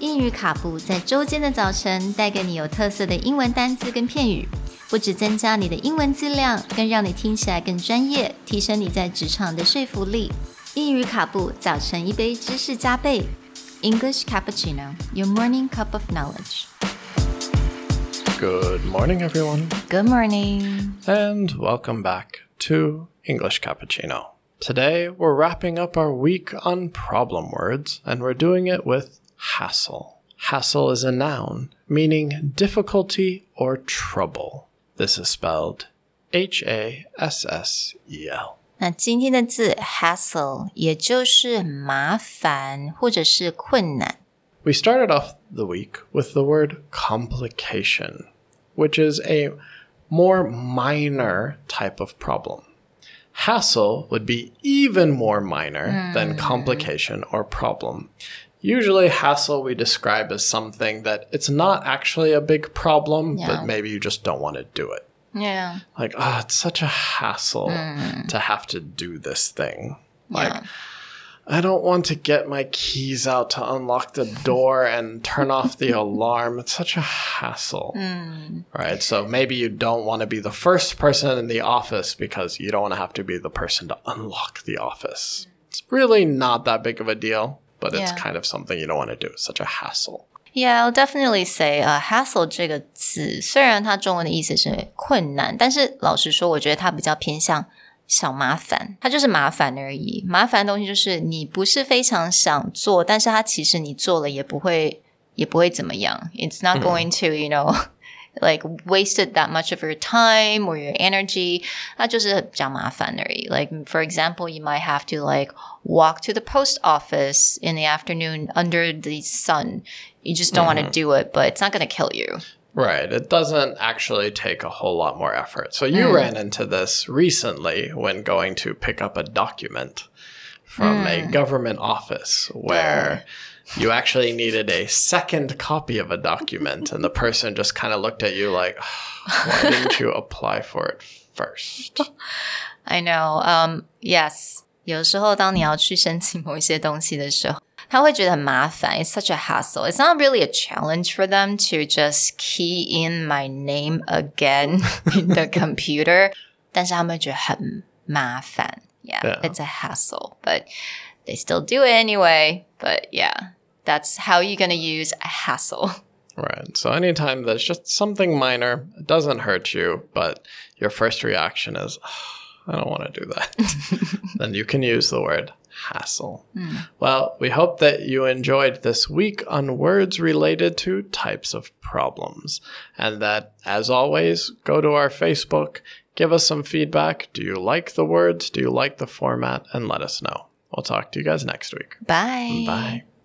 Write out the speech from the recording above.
英语卡布在周间的早晨带给你有特色的英文单词跟片语，不只增加你的英文质量，更让你听起来更专业，提升你在职场的说服力。英语卡布早晨一杯知识加倍，English cappuccino, your morning cup of knowledge. Good morning, everyone, Good morning. and welcome back to English Cappuccino. Today, we're wrapping up our week on problem words, and we're doing it with hassle. Hassle is a noun meaning difficulty or trouble. This is spelled H A S S E L. 那今天的字 hassle 也就是麻烦或者是困难。 We started off the week with the word complication, which is a more minor type of problem. Hassle would be even more minor than complication or problem. Usually, hassle we describe as something that it's not actually a big problem, Yeah. but maybe you just don't want to do it. Yeah. Like, ah, it's such a hassle to have to do this thing. Like, Yeah. I don't want to get my keys out to unlock the door and turn off the alarm. It's such a hassle. Right? So maybe you don't want to be the first person in the office because you don't want to have to be the person to unlock the office. It's really not that big of a deal, but it's Yeah. kind of something you don't want to do. It's such a hassle. Yeah, I'll definitely say, 呃、hassle 这个字虽然它中文的意思是困难，但是老实说，我觉得它比较偏向小麻烦，它就是麻烦而已。麻烦的东西就是你不是非常想做，但是它其实你做了也不会也不会怎么样。It's not going to, you know. Like wasted that much of your time or your energy，那就是比较麻烦而已。Like for example, you might have to like walk to the post office in the afternoon under the sun. You just don't want to do it, but it's not going to kill you. Right. It doesn't actually take a whole lot more effort. So you ran into this recently when going to pick up a document from a government office where you actually needed a second copy of a document and the person just kind of looked at you like, why didn't you apply for it first? I know. Um, yes. 有时候当你要去申请某一些东西的时候，他会觉得很麻烦。It's such a hassle. It's not really a challenge for them to just key in my name again in the computer. 但是他们觉得很麻烦。 Yeah, Yeah. it's a hassle, but they still do it anyway. But yeah, that's how you're gonna use a hassle. Right. So anytime there's just something minor, it doesn't hurt you, but your first reaction is, I don't want to do that, then you can use the word hassle. Hmm. Well, we hope that you enjoyed this week on words related to types of problems. And that, as always, go to our Facebook, give us some feedback. Do you like the words? Do you like the format? And let us know. We'll talk to you guys next week. Bye. Bye.